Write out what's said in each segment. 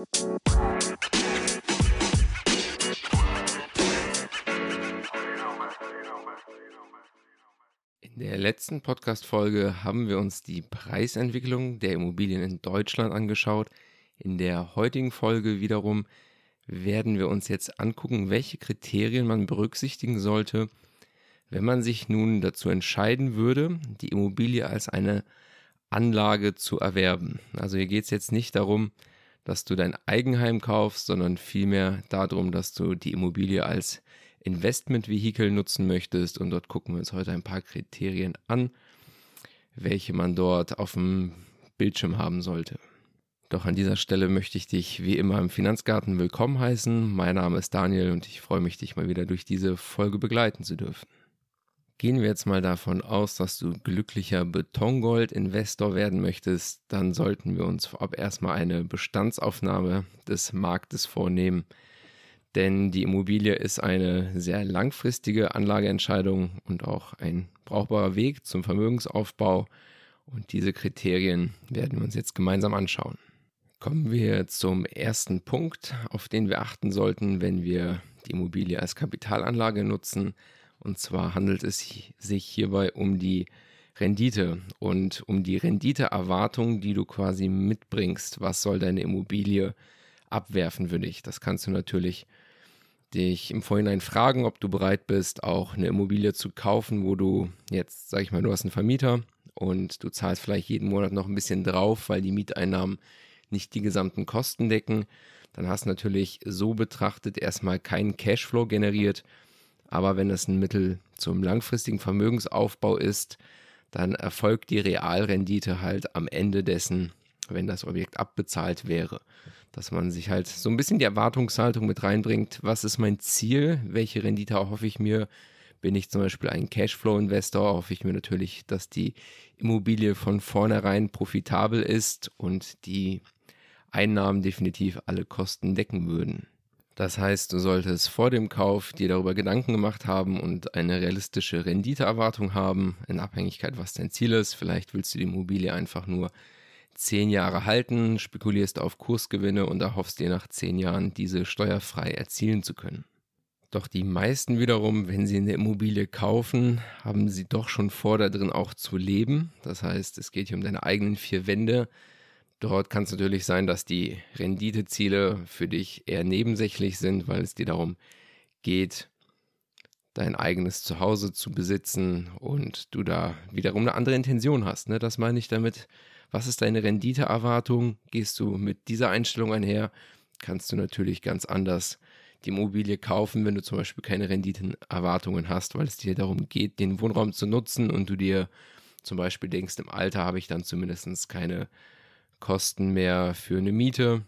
In der letzten Podcast-Folge haben wir uns die Preisentwicklung der Immobilien in Deutschland angeschaut. In der heutigen Folge wiederum werden wir uns jetzt angucken, welche Kriterien man berücksichtigen sollte, wenn man sich nun dazu entscheiden würde, die Immobilie als eine Anlage zu erwerben. Also hier geht es jetzt nicht darum, dass du dein Eigenheim kaufst, sondern vielmehr darum, dass du die Immobilie als Investmentvehikel nutzen möchtest. Und dort gucken wir uns heute ein paar Kriterien an, welche man dort auf dem Bildschirm haben sollte. Doch an dieser Stelle möchte ich dich wie immer im Finanzgarten willkommen heißen. Mein Name ist Daniel und ich freue mich, dich mal wieder durch diese Folge begleiten zu dürfen. Gehen wir jetzt mal davon aus, dass du glücklicher Betongold-Investor werden möchtest, dann sollten wir uns vorab erstmal eine Bestandsaufnahme des Marktes vornehmen. Denn die Immobilie ist eine sehr langfristige Anlageentscheidung und auch ein brauchbarer Weg zum Vermögensaufbau. Und diese Kriterien werden wir uns jetzt gemeinsam anschauen. Kommen wir zum ersten Punkt, auf den wir achten sollten, wenn wir die Immobilie als Kapitalanlage nutzen. Und zwar handelt es sich hierbei um die Rendite und um die Renditeerwartung, die du quasi mitbringst. Was soll deine Immobilie abwerfen für dich? Das kannst du natürlich dich im Vorhinein fragen, ob du bereit bist, auch eine Immobilie zu kaufen, wo du jetzt, sag ich mal, du hast einen Vermieter und du zahlst vielleicht jeden Monat noch ein bisschen drauf, weil die Mieteinnahmen nicht die gesamten Kosten decken. Dann hast du natürlich so betrachtet erstmal keinen Cashflow generiert aber wenn es ein Mittel zum langfristigen Vermögensaufbau ist, dann erfolgt die Realrendite halt am Ende dessen, wenn das Objekt abbezahlt wäre. Dass man sich halt so ein bisschen die Erwartungshaltung mit reinbringt, was ist mein Ziel, welche Rendite erhoffe ich mir, bin ich zum Beispiel ein Cashflow-Investor, hoffe ich mir natürlich, dass die Immobilie von vornherein profitabel ist und die Einnahmen definitiv alle Kosten decken würden. Das heißt, du solltest vor dem Kauf dir darüber Gedanken gemacht haben und eine realistische Renditeerwartung haben, in Abhängigkeit, was dein Ziel ist. Vielleicht willst du die Immobilie einfach nur zehn Jahre halten, spekulierst auf Kursgewinne und erhoffst dir nach zehn Jahren diese steuerfrei erzielen zu können. Doch die meisten wiederum, wenn sie eine Immobilie kaufen, haben sie doch schon vor, da drin auch zu leben. Das heißt, es geht hier um deine eigenen vier Wände, Dort kann es natürlich sein, dass die Renditeziele für dich eher nebensächlich sind, weil es dir darum geht, dein eigenes Zuhause zu besitzen und du da wiederum eine andere Intention hast. Ne? Das meine ich damit. Was ist deine Renditeerwartung? Gehst du mit dieser Einstellung einher? Kannst du natürlich ganz anders die Immobilie kaufen, wenn du zum Beispiel keine Renditenerwartungen hast, weil es dir darum geht, den Wohnraum zu nutzen und du dir zum Beispiel denkst, im Alter habe ich dann zumindest keine Kosten mehr für eine Miete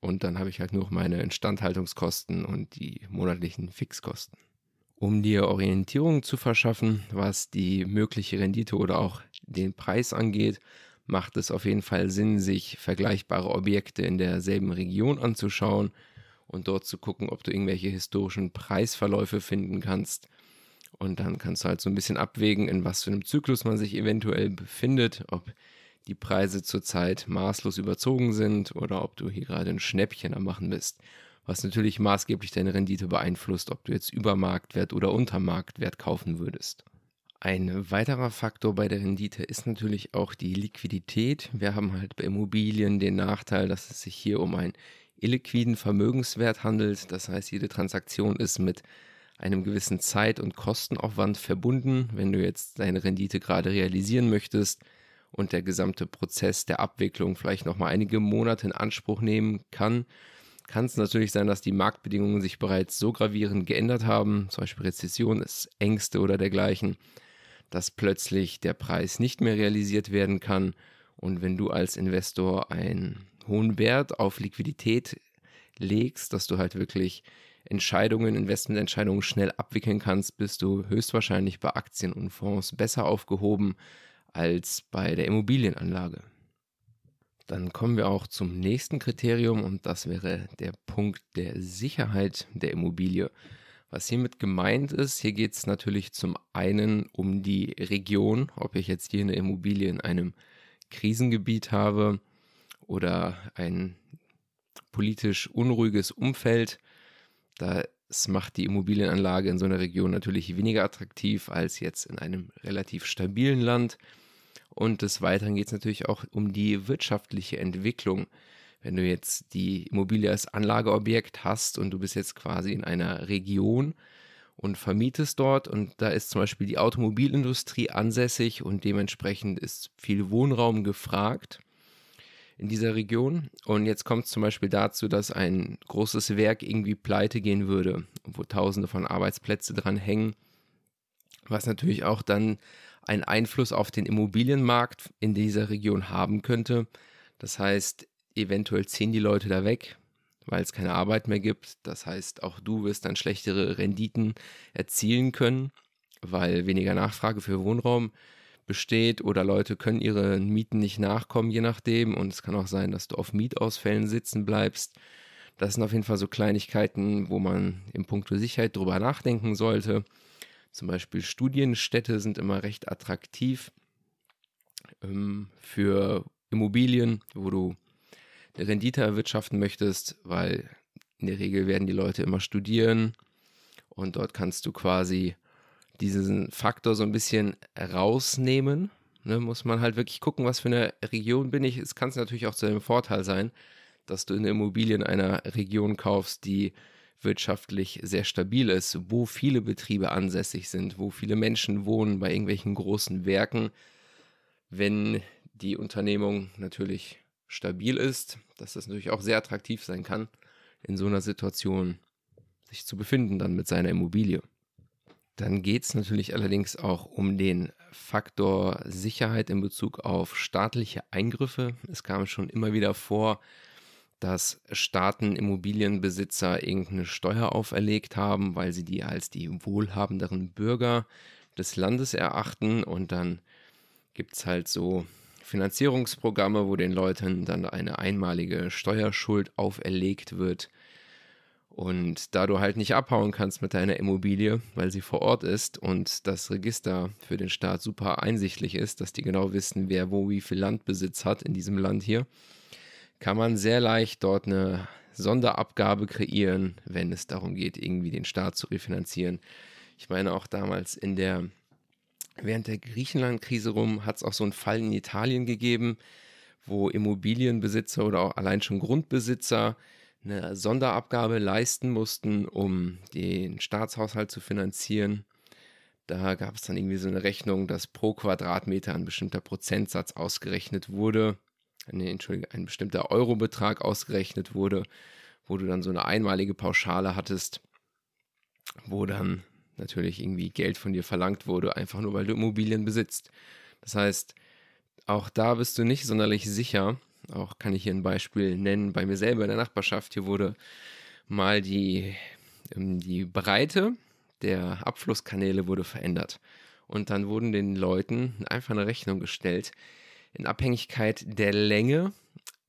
und dann habe ich halt nur noch meine Instandhaltungskosten und die monatlichen Fixkosten. Um dir Orientierung zu verschaffen, was die mögliche Rendite oder auch den Preis angeht, macht es auf jeden Fall Sinn, sich vergleichbare Objekte in derselben Region anzuschauen und dort zu gucken, ob du irgendwelche historischen Preisverläufe finden kannst. Und dann kannst du halt so ein bisschen abwägen, in was für einem Zyklus man sich eventuell befindet, ob die Preise zurzeit maßlos überzogen sind oder ob du hier gerade ein Schnäppchen am Machen bist. Was natürlich maßgeblich deine Rendite beeinflusst, ob du jetzt über Marktwert oder unter Marktwert kaufen würdest. Ein weiterer Faktor bei der Rendite ist natürlich auch die Liquidität. Wir haben halt bei Immobilien den Nachteil, dass es sich hier um einen illiquiden Vermögenswert handelt. Das heißt, jede Transaktion ist mit einem gewissen Zeit- und Kostenaufwand verbunden. Wenn du jetzt deine Rendite gerade realisieren möchtest, und der gesamte Prozess der Abwicklung vielleicht noch mal einige Monate in Anspruch nehmen kann, kann es natürlich sein, dass die Marktbedingungen sich bereits so gravierend geändert haben, zum Beispiel Rezession, Ängste oder dergleichen, dass plötzlich der Preis nicht mehr realisiert werden kann. Und wenn du als Investor einen hohen Wert auf Liquidität legst, dass du halt wirklich Entscheidungen, Investmententscheidungen schnell abwickeln kannst, bist du höchstwahrscheinlich bei Aktien und Fonds besser aufgehoben, als bei der Immobilienanlage. Dann kommen wir auch zum nächsten Kriterium und das wäre der Punkt der Sicherheit der Immobilie. Was hiermit gemeint ist, hier geht es natürlich zum einen um die Region, ob ich jetzt hier eine Immobilie in einem Krisengebiet habe oder ein politisch unruhiges Umfeld. Das macht die Immobilienanlage in so einer Region natürlich weniger attraktiv als jetzt in einem relativ stabilen Land. Und des Weiteren geht es natürlich auch um die wirtschaftliche Entwicklung. Wenn du jetzt die Immobilie als Anlageobjekt hast und du bist jetzt quasi in einer Region und vermietest dort und da ist zum Beispiel die Automobilindustrie ansässig und dementsprechend ist viel Wohnraum gefragt in dieser Region. Und jetzt kommt es zum Beispiel dazu, dass ein großes Werk irgendwie pleite gehen würde, wo tausende von Arbeitsplätzen dran hängen, was natürlich auch dann einen Einfluss auf den Immobilienmarkt in dieser Region haben könnte. Das heißt, eventuell ziehen die Leute da weg, weil es keine Arbeit mehr gibt. Das heißt, auch du wirst dann schlechtere Renditen erzielen können, weil weniger Nachfrage für Wohnraum besteht oder Leute können ihren Mieten nicht nachkommen, je nachdem. Und es kann auch sein, dass du auf Mietausfällen sitzen bleibst. Das sind auf jeden Fall so Kleinigkeiten, wo man im Punkto Sicherheit drüber nachdenken sollte. Zum Beispiel Studienstädte sind immer recht attraktiv ähm, für Immobilien, wo du eine Rendite erwirtschaften möchtest, weil in der Regel werden die Leute immer studieren und dort kannst du quasi diesen Faktor so ein bisschen rausnehmen. Ne, muss man halt wirklich gucken, was für eine Region bin ich. Es kann natürlich auch zu einem Vorteil sein, dass du eine Immobilie in einer Region kaufst, die wirtschaftlich sehr stabil ist, wo viele Betriebe ansässig sind, wo viele Menschen wohnen bei irgendwelchen großen Werken. Wenn die Unternehmung natürlich stabil ist, dass das natürlich auch sehr attraktiv sein kann, in so einer Situation sich zu befinden, dann mit seiner Immobilie. Dann geht es natürlich allerdings auch um den Faktor Sicherheit in Bezug auf staatliche Eingriffe. Es kam schon immer wieder vor, dass Staaten Immobilienbesitzer irgendeine Steuer auferlegt haben, weil sie die als die wohlhabenderen Bürger des Landes erachten. Und dann gibt es halt so Finanzierungsprogramme, wo den Leuten dann eine einmalige Steuerschuld auferlegt wird. Und da du halt nicht abhauen kannst mit deiner Immobilie, weil sie vor Ort ist und das Register für den Staat super einsichtlich ist, dass die genau wissen, wer wo wie viel Landbesitz hat in diesem Land hier, kann man sehr leicht dort eine Sonderabgabe kreieren, wenn es darum geht, irgendwie den Staat zu refinanzieren. Ich meine auch damals in der während der Griechenland-Krise rum hat es auch so einen Fall in Italien gegeben, wo Immobilienbesitzer oder auch allein schon Grundbesitzer eine Sonderabgabe leisten mussten, um den Staatshaushalt zu finanzieren. Da gab es dann irgendwie so eine Rechnung, dass pro Quadratmeter ein bestimmter Prozentsatz ausgerechnet wurde nee, Entschuldige, ein bestimmter Eurobetrag ausgerechnet wurde, wo du dann so eine einmalige Pauschale hattest, wo dann natürlich irgendwie Geld von dir verlangt wurde, einfach nur weil du Immobilien besitzt. Das heißt, auch da bist du nicht sonderlich sicher. Auch kann ich hier ein Beispiel nennen. Bei mir selber in der Nachbarschaft, hier wurde mal die, ähm, die Breite der Abflusskanäle wurde verändert. Und dann wurden den Leuten einfach eine Rechnung gestellt, in Abhängigkeit der Länge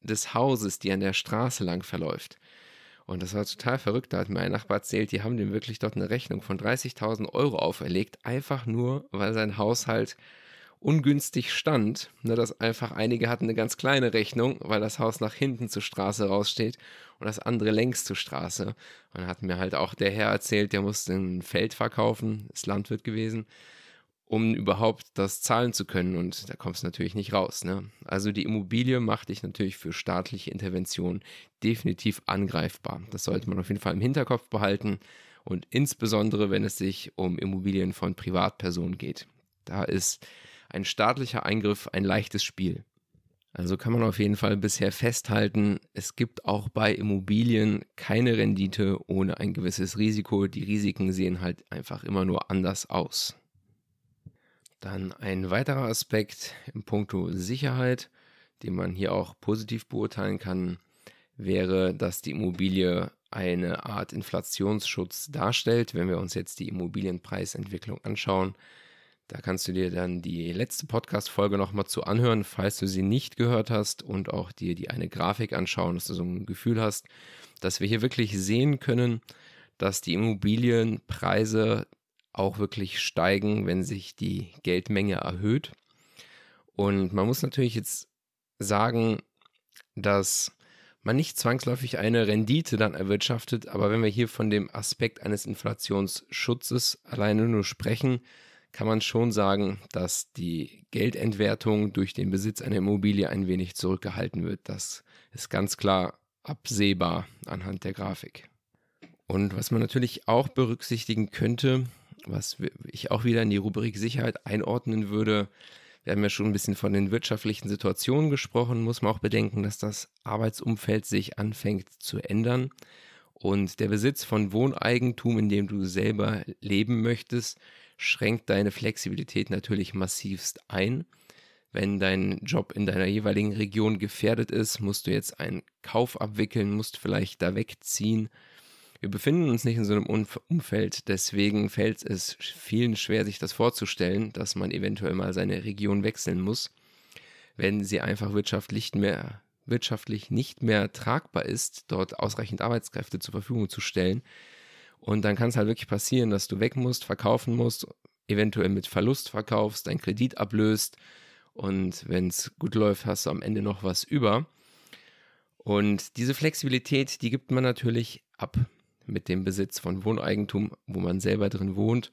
des Hauses, die an der Straße lang verläuft. Und das war total verrückt. Da hat mir ein Nachbar erzählt, die haben dem wirklich dort eine Rechnung von 30.000 Euro auferlegt, einfach nur, weil sein Haushalt ungünstig stand. Ne, dass einfach einige hatten eine ganz kleine Rechnung, weil das Haus nach hinten zur Straße raussteht und das andere längs zur Straße. Und dann hat mir halt auch der Herr erzählt, der musste ein Feld verkaufen, ist Landwirt gewesen um überhaupt das zahlen zu können. Und da kommst du natürlich nicht raus. Ne? Also die Immobilie macht dich natürlich für staatliche Interventionen definitiv angreifbar. Das sollte man auf jeden Fall im Hinterkopf behalten. Und insbesondere, wenn es sich um Immobilien von Privatpersonen geht. Da ist ein staatlicher Eingriff ein leichtes Spiel. Also kann man auf jeden Fall bisher festhalten, es gibt auch bei Immobilien keine Rendite ohne ein gewisses Risiko. Die Risiken sehen halt einfach immer nur anders aus. Dann ein weiterer Aspekt im Punkto Sicherheit, den man hier auch positiv beurteilen kann, wäre, dass die Immobilie eine Art Inflationsschutz darstellt. Wenn wir uns jetzt die Immobilienpreisentwicklung anschauen, da kannst du dir dann die letzte Podcast-Folge nochmal zu anhören, falls du sie nicht gehört hast und auch dir die eine Grafik anschauen, dass du so ein Gefühl hast, dass wir hier wirklich sehen können, dass die Immobilienpreise auch wirklich steigen, wenn sich die Geldmenge erhöht. Und man muss natürlich jetzt sagen, dass man nicht zwangsläufig eine Rendite dann erwirtschaftet, aber wenn wir hier von dem Aspekt eines Inflationsschutzes alleine nur sprechen, kann man schon sagen, dass die Geldentwertung durch den Besitz einer Immobilie ein wenig zurückgehalten wird. Das ist ganz klar absehbar anhand der Grafik. Und was man natürlich auch berücksichtigen könnte, was ich auch wieder in die Rubrik Sicherheit einordnen würde, wir haben ja schon ein bisschen von den wirtschaftlichen Situationen gesprochen, muss man auch bedenken, dass das Arbeitsumfeld sich anfängt zu ändern. Und der Besitz von Wohneigentum, in dem du selber leben möchtest, schränkt deine Flexibilität natürlich massivst ein. Wenn dein Job in deiner jeweiligen Region gefährdet ist, musst du jetzt einen Kauf abwickeln, musst vielleicht da wegziehen. Wir befinden uns nicht in so einem Umfeld, deswegen fällt es vielen schwer, sich das vorzustellen, dass man eventuell mal seine Region wechseln muss, wenn sie einfach wirtschaftlich, mehr, wirtschaftlich nicht mehr tragbar ist, dort ausreichend Arbeitskräfte zur Verfügung zu stellen. Und dann kann es halt wirklich passieren, dass du weg musst, verkaufen musst, eventuell mit Verlust verkaufst, deinen Kredit ablöst und wenn es gut läuft, hast du am Ende noch was über. Und diese Flexibilität, die gibt man natürlich ab mit dem Besitz von Wohneigentum, wo man selber drin wohnt.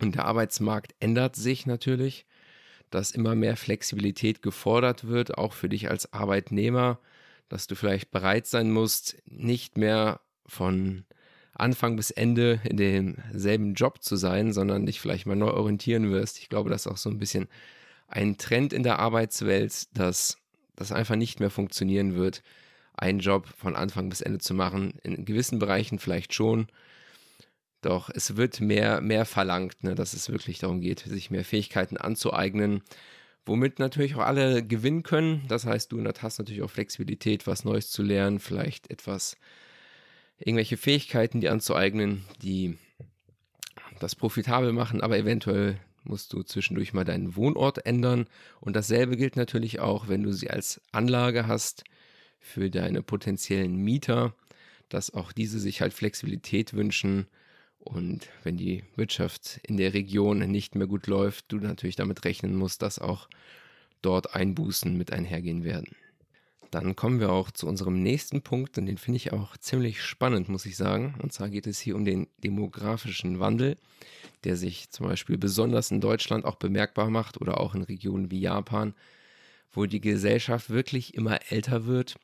Und der Arbeitsmarkt ändert sich natürlich, dass immer mehr Flexibilität gefordert wird, auch für dich als Arbeitnehmer, dass du vielleicht bereit sein musst, nicht mehr von Anfang bis Ende in demselben Job zu sein, sondern dich vielleicht mal neu orientieren wirst. Ich glaube, das ist auch so ein bisschen ein Trend in der Arbeitswelt, dass das einfach nicht mehr funktionieren wird, einen Job von Anfang bis Ende zu machen. In gewissen Bereichen vielleicht schon. Doch es wird mehr, mehr verlangt, ne, dass es wirklich darum geht, sich mehr Fähigkeiten anzueignen, womit natürlich auch alle gewinnen können. Das heißt, du hast natürlich auch Flexibilität, was Neues zu lernen, vielleicht etwas, irgendwelche Fähigkeiten, die anzueignen, die das profitabel machen, aber eventuell musst du zwischendurch mal deinen Wohnort ändern. Und dasselbe gilt natürlich auch, wenn du sie als Anlage hast für deine potenziellen Mieter, dass auch diese sich halt Flexibilität wünschen. Und wenn die Wirtschaft in der Region nicht mehr gut läuft, du natürlich damit rechnen musst, dass auch dort Einbußen mit einhergehen werden. Dann kommen wir auch zu unserem nächsten Punkt und den finde ich auch ziemlich spannend, muss ich sagen. Und zwar geht es hier um den demografischen Wandel, der sich zum Beispiel besonders in Deutschland auch bemerkbar macht oder auch in Regionen wie Japan, wo die Gesellschaft wirklich immer älter wird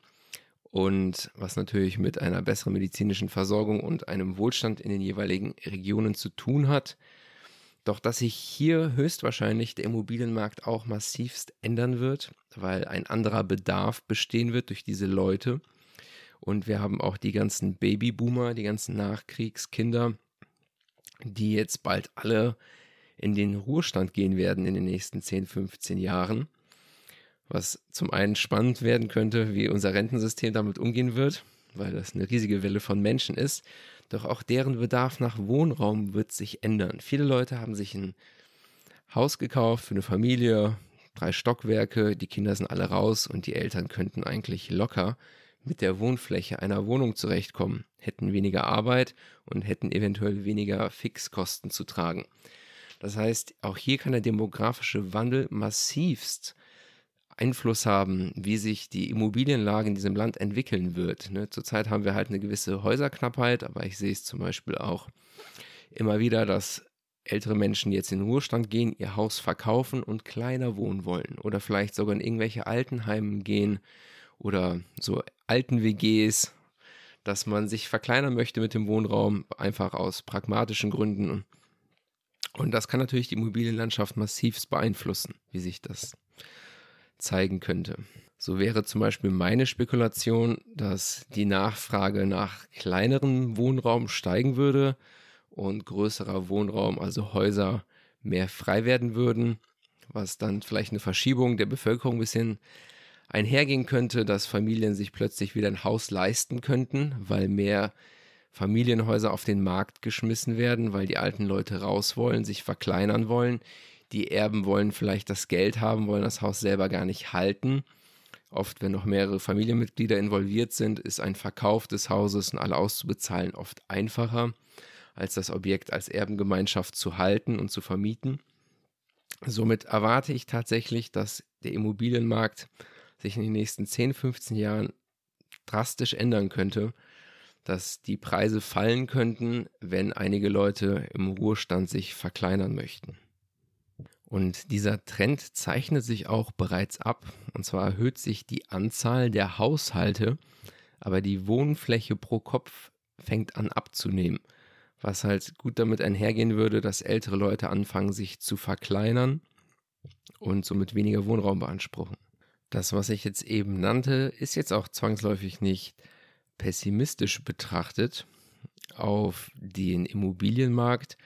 und was natürlich mit einer besseren medizinischen Versorgung und einem Wohlstand in den jeweiligen Regionen zu tun hat. Doch dass sich hier höchstwahrscheinlich der Immobilienmarkt auch massivst ändern wird, weil ein anderer Bedarf bestehen wird durch diese Leute. Und wir haben auch die ganzen Babyboomer, die ganzen Nachkriegskinder, die jetzt bald alle in den Ruhestand gehen werden in den nächsten 10, 15 Jahren. Was zum einen spannend werden könnte, wie unser Rentensystem damit umgehen wird, weil das eine riesige Welle von Menschen ist. Doch auch deren Bedarf nach Wohnraum wird sich ändern. Viele Leute haben sich ein Haus gekauft für eine Familie, drei Stockwerke, die Kinder sind alle raus und die Eltern könnten eigentlich locker mit der Wohnfläche einer Wohnung zurechtkommen, hätten weniger Arbeit und hätten eventuell weniger Fixkosten zu tragen. Das heißt, auch hier kann der demografische Wandel massivst Einfluss haben, wie sich die Immobilienlage in diesem Land entwickeln wird. Ne? Zurzeit haben wir halt eine gewisse Häuserknappheit, aber ich sehe es zum Beispiel auch immer wieder, dass ältere Menschen jetzt in den Ruhestand gehen, ihr Haus verkaufen und kleiner wohnen wollen oder vielleicht sogar in irgendwelche Altenheimen gehen oder so alten WGs, dass man sich verkleinern möchte mit dem Wohnraum, einfach aus pragmatischen Gründen. Und das kann natürlich die Immobilienlandschaft massivst beeinflussen, wie sich das zeigen könnte. So wäre zum Beispiel meine Spekulation, dass die Nachfrage nach kleinerem Wohnraum steigen würde und größerer Wohnraum, also Häuser, mehr frei werden würden, was dann vielleicht eine Verschiebung der Bevölkerung ein bisschen einhergehen könnte, dass Familien sich plötzlich wieder ein Haus leisten könnten, weil mehr Familienhäuser auf den Markt geschmissen werden, weil die alten Leute raus wollen, sich verkleinern wollen, die Erben wollen vielleicht das Geld haben, wollen das Haus selber gar nicht halten. Oft, wenn noch mehrere Familienmitglieder involviert sind, ist ein Verkauf des Hauses und alle auszubezahlen oft einfacher, als das Objekt als Erbengemeinschaft zu halten und zu vermieten. Somit erwarte ich tatsächlich, dass der Immobilienmarkt sich in den nächsten 10, 15 Jahren drastisch ändern könnte, dass die Preise fallen könnten, wenn einige Leute im Ruhestand sich verkleinern möchten. Und dieser Trend zeichnet sich auch bereits ab. Und zwar erhöht sich die Anzahl der Haushalte, aber die Wohnfläche pro Kopf fängt an abzunehmen. Was halt gut damit einhergehen würde, dass ältere Leute anfangen, sich zu verkleinern und somit weniger Wohnraum beanspruchen. Das, was ich jetzt eben nannte, ist jetzt auch zwangsläufig nicht pessimistisch betrachtet auf den Immobilienmarkt,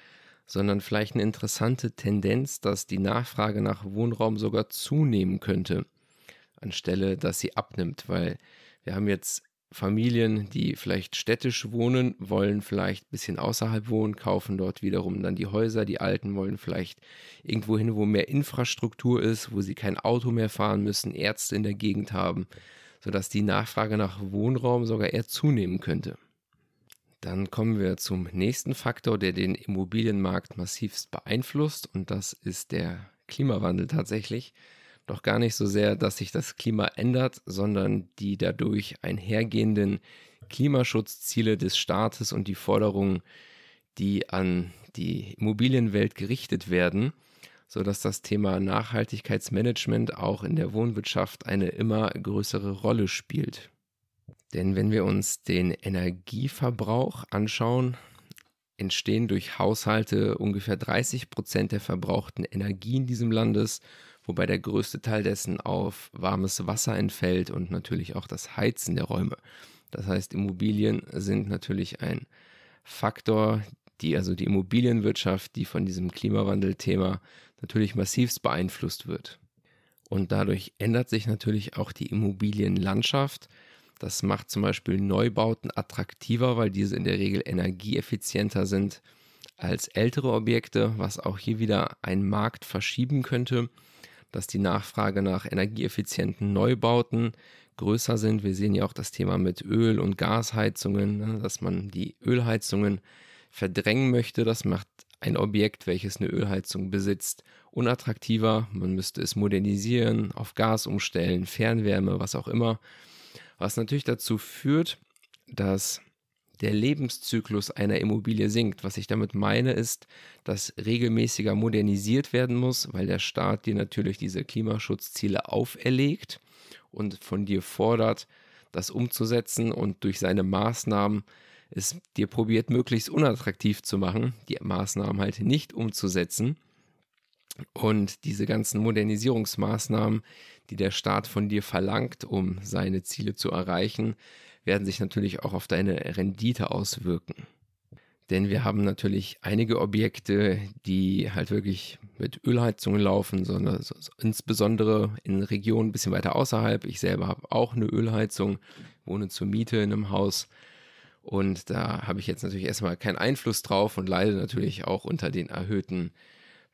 sondern vielleicht eine interessante Tendenz, dass die Nachfrage nach Wohnraum sogar zunehmen könnte, anstelle dass sie abnimmt, weil wir haben jetzt Familien, die vielleicht städtisch wohnen, wollen vielleicht ein bisschen außerhalb wohnen, kaufen dort wiederum dann die Häuser. Die Alten wollen vielleicht irgendwo hin, wo mehr Infrastruktur ist, wo sie kein Auto mehr fahren müssen, Ärzte in der Gegend haben, sodass die Nachfrage nach Wohnraum sogar eher zunehmen könnte. Dann kommen wir zum nächsten Faktor, der den Immobilienmarkt massivst beeinflusst, und das ist der Klimawandel tatsächlich. Doch gar nicht so sehr, dass sich das Klima ändert, sondern die dadurch einhergehenden Klimaschutzziele des Staates und die Forderungen, die an die Immobilienwelt gerichtet werden, sodass das Thema Nachhaltigkeitsmanagement auch in der Wohnwirtschaft eine immer größere Rolle spielt. Denn wenn wir uns den Energieverbrauch anschauen, entstehen durch Haushalte ungefähr 30 Prozent der verbrauchten Energie in diesem Landes, wobei der größte Teil dessen auf warmes Wasser entfällt und natürlich auch das Heizen der Räume. Das heißt, Immobilien sind natürlich ein Faktor, die also die Immobilienwirtschaft, die von diesem Klimawandelthema natürlich massivst beeinflusst wird. Und dadurch ändert sich natürlich auch die Immobilienlandschaft. Das macht zum Beispiel Neubauten attraktiver, weil diese in der Regel energieeffizienter sind als ältere Objekte, was auch hier wieder einen Markt verschieben könnte, dass die Nachfrage nach energieeffizienten Neubauten größer sind. Wir sehen ja auch das Thema mit Öl- und Gasheizungen, ne, dass man die Ölheizungen verdrängen möchte. Das macht ein Objekt, welches eine Ölheizung besitzt, unattraktiver. Man müsste es modernisieren, auf Gas umstellen, Fernwärme, was auch immer. Was natürlich dazu führt, dass der Lebenszyklus einer Immobilie sinkt. Was ich damit meine, ist, dass regelmäßiger modernisiert werden muss, weil der Staat dir natürlich diese Klimaschutzziele auferlegt und von dir fordert, das umzusetzen und durch seine Maßnahmen es dir probiert, möglichst unattraktiv zu machen, die Maßnahmen halt nicht umzusetzen. Und diese ganzen Modernisierungsmaßnahmen, die der Staat von dir verlangt, um seine Ziele zu erreichen, werden sich natürlich auch auf deine Rendite auswirken. Denn wir haben natürlich einige Objekte, die halt wirklich mit Ölheizungen laufen, sondern insbesondere in Regionen ein bisschen weiter außerhalb. Ich selber habe auch eine Ölheizung, wohne zur Miete in einem Haus. Und da habe ich jetzt natürlich erstmal keinen Einfluss drauf und leide natürlich auch unter den erhöhten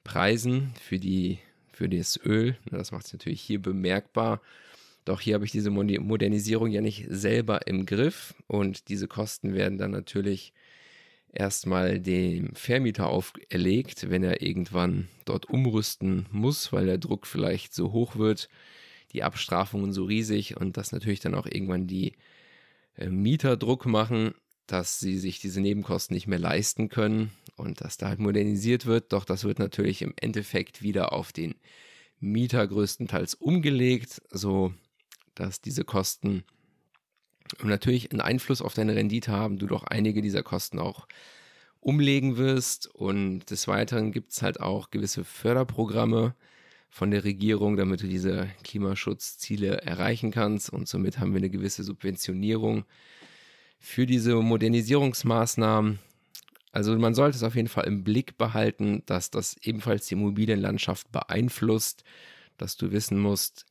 Preisen für, die, für das Öl. Das macht es natürlich hier bemerkbar. Doch hier habe ich diese Modernisierung ja nicht selber im Griff und diese Kosten werden dann natürlich erstmal dem Vermieter auferlegt, wenn er irgendwann dort umrüsten muss, weil der Druck vielleicht so hoch wird, die Abstrafungen so riesig und dass natürlich dann auch irgendwann die äh, Mieter Druck machen, dass sie sich diese Nebenkosten nicht mehr leisten können und dass da halt modernisiert wird. Doch das wird natürlich im Endeffekt wieder auf den Mieter größtenteils umgelegt, so dass diese Kosten natürlich einen Einfluss auf deine Rendite haben, du doch einige dieser Kosten auch umlegen wirst. Und des Weiteren gibt es halt auch gewisse Förderprogramme von der Regierung, damit du diese Klimaschutzziele erreichen kannst. Und somit haben wir eine gewisse Subventionierung für diese Modernisierungsmaßnahmen. Also man sollte es auf jeden Fall im Blick behalten, dass das ebenfalls die Immobilienlandschaft beeinflusst, dass du wissen musst,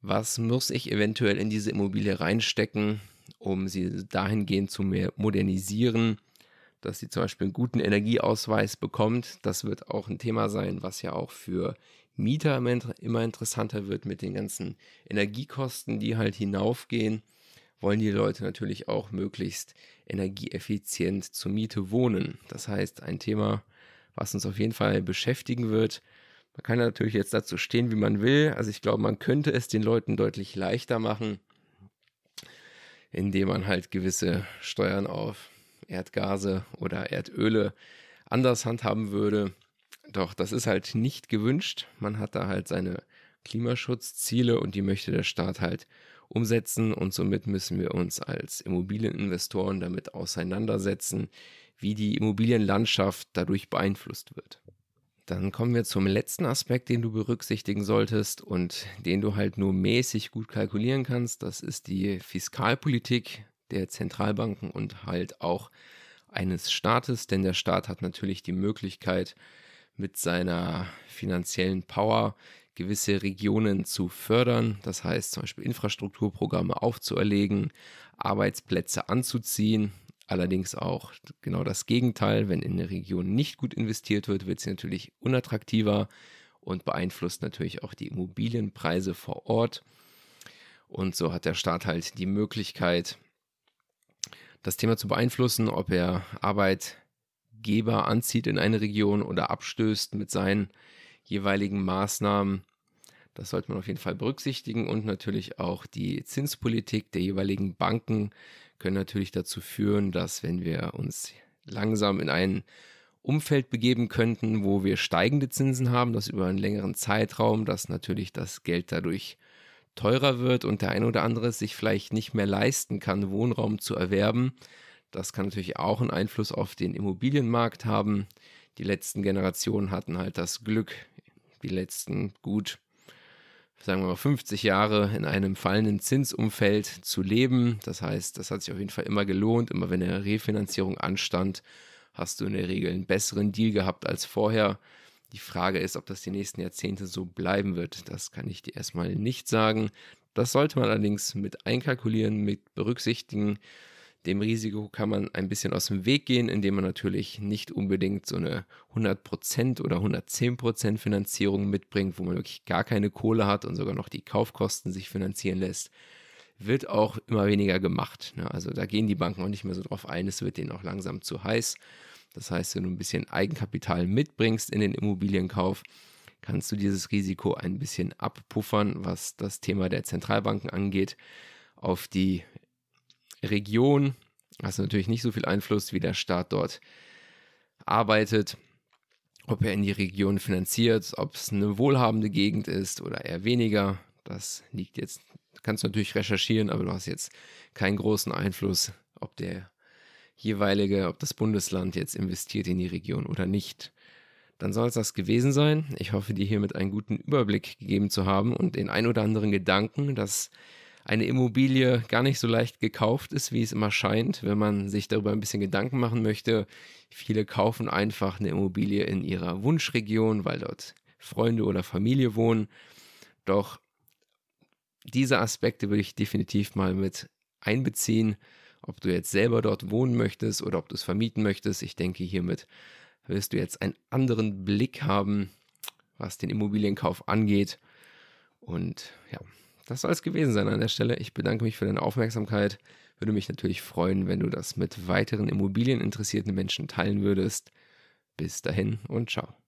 was muss ich eventuell in diese Immobilie reinstecken, um sie dahingehend zu modernisieren, dass sie zum Beispiel einen guten Energieausweis bekommt. Das wird auch ein Thema sein, was ja auch für Mieter immer interessanter wird mit den ganzen Energiekosten, die halt hinaufgehen. Wollen die Leute natürlich auch möglichst energieeffizient zur Miete wohnen. Das heißt, ein Thema, was uns auf jeden Fall beschäftigen wird. Man kann natürlich jetzt dazu stehen, wie man will. Also ich glaube, man könnte es den Leuten deutlich leichter machen, indem man halt gewisse Steuern auf Erdgase oder Erdöle anders handhaben würde. Doch das ist halt nicht gewünscht. Man hat da halt seine Klimaschutzziele und die möchte der Staat halt umsetzen und somit müssen wir uns als Immobilieninvestoren damit auseinandersetzen, wie die Immobilienlandschaft dadurch beeinflusst wird. Dann kommen wir zum letzten Aspekt, den du berücksichtigen solltest und den du halt nur mäßig gut kalkulieren kannst. Das ist die Fiskalpolitik der Zentralbanken und halt auch eines Staates, denn der Staat hat natürlich die Möglichkeit, mit seiner finanziellen Power gewisse Regionen zu fördern, das heißt zum Beispiel Infrastrukturprogramme aufzuerlegen, Arbeitsplätze anzuziehen, allerdings auch genau das Gegenteil, wenn in eine Region nicht gut investiert wird, wird sie natürlich unattraktiver und beeinflusst natürlich auch die Immobilienpreise vor Ort. Und so hat der Staat halt die Möglichkeit, das Thema zu beeinflussen, ob er Arbeitgeber anzieht in eine Region oder abstößt mit seinen jeweiligen Maßnahmen. Das sollte man auf jeden Fall berücksichtigen und natürlich auch die Zinspolitik der jeweiligen Banken können natürlich dazu führen, dass wenn wir uns langsam in ein Umfeld begeben könnten, wo wir steigende Zinsen haben, das über einen längeren Zeitraum, dass natürlich das Geld dadurch teurer wird und der eine oder andere es sich vielleicht nicht mehr leisten kann, Wohnraum zu erwerben. Das kann natürlich auch einen Einfluss auf den Immobilienmarkt haben. Die letzten Generationen hatten halt das Glück, die letzten gut, sagen wir mal, 50 Jahre in einem fallenden Zinsumfeld zu leben. Das heißt, das hat sich auf jeden Fall immer gelohnt. Immer wenn eine Refinanzierung anstand, hast du in der Regel einen besseren Deal gehabt als vorher. Die Frage ist, ob das die nächsten Jahrzehnte so bleiben wird. Das kann ich dir erstmal nicht sagen. Das sollte man allerdings mit einkalkulieren, mit berücksichtigen. Dem Risiko kann man ein bisschen aus dem Weg gehen, indem man natürlich nicht unbedingt so eine 100% oder 110% Finanzierung mitbringt, wo man wirklich gar keine Kohle hat und sogar noch die Kaufkosten sich finanzieren lässt. Wird auch immer weniger gemacht. Ne? Also da gehen die Banken auch nicht mehr so drauf ein, es wird denen auch langsam zu heiß. Das heißt, wenn du ein bisschen Eigenkapital mitbringst in den Immobilienkauf, kannst du dieses Risiko ein bisschen abpuffern, was das Thema der Zentralbanken angeht. Auf die Region. Hast natürlich nicht so viel Einfluss, wie der Staat dort arbeitet, ob er in die Region finanziert, ob es eine wohlhabende Gegend ist oder eher weniger. Das liegt jetzt, kannst du natürlich recherchieren, aber du hast jetzt keinen großen Einfluss, ob der jeweilige, ob das Bundesland jetzt investiert in die Region oder nicht. Dann soll es das gewesen sein. Ich hoffe, dir hiermit einen guten Überblick gegeben zu haben und den ein oder anderen Gedanken, dass eine Immobilie gar nicht so leicht gekauft ist, wie es immer scheint, wenn man sich darüber ein bisschen Gedanken machen möchte. Viele kaufen einfach eine Immobilie in ihrer Wunschregion, weil dort Freunde oder Familie wohnen. Doch diese Aspekte würde ich definitiv mal mit einbeziehen, ob du jetzt selber dort wohnen möchtest oder ob du es vermieten möchtest. Ich denke, hiermit wirst du jetzt einen anderen Blick haben, was den Immobilienkauf angeht. Und ja, das soll es gewesen sein an der Stelle. Ich bedanke mich für deine Aufmerksamkeit. Würde mich natürlich freuen, wenn du das mit weiteren Immobilieninteressierten Menschen teilen würdest. Bis dahin und ciao.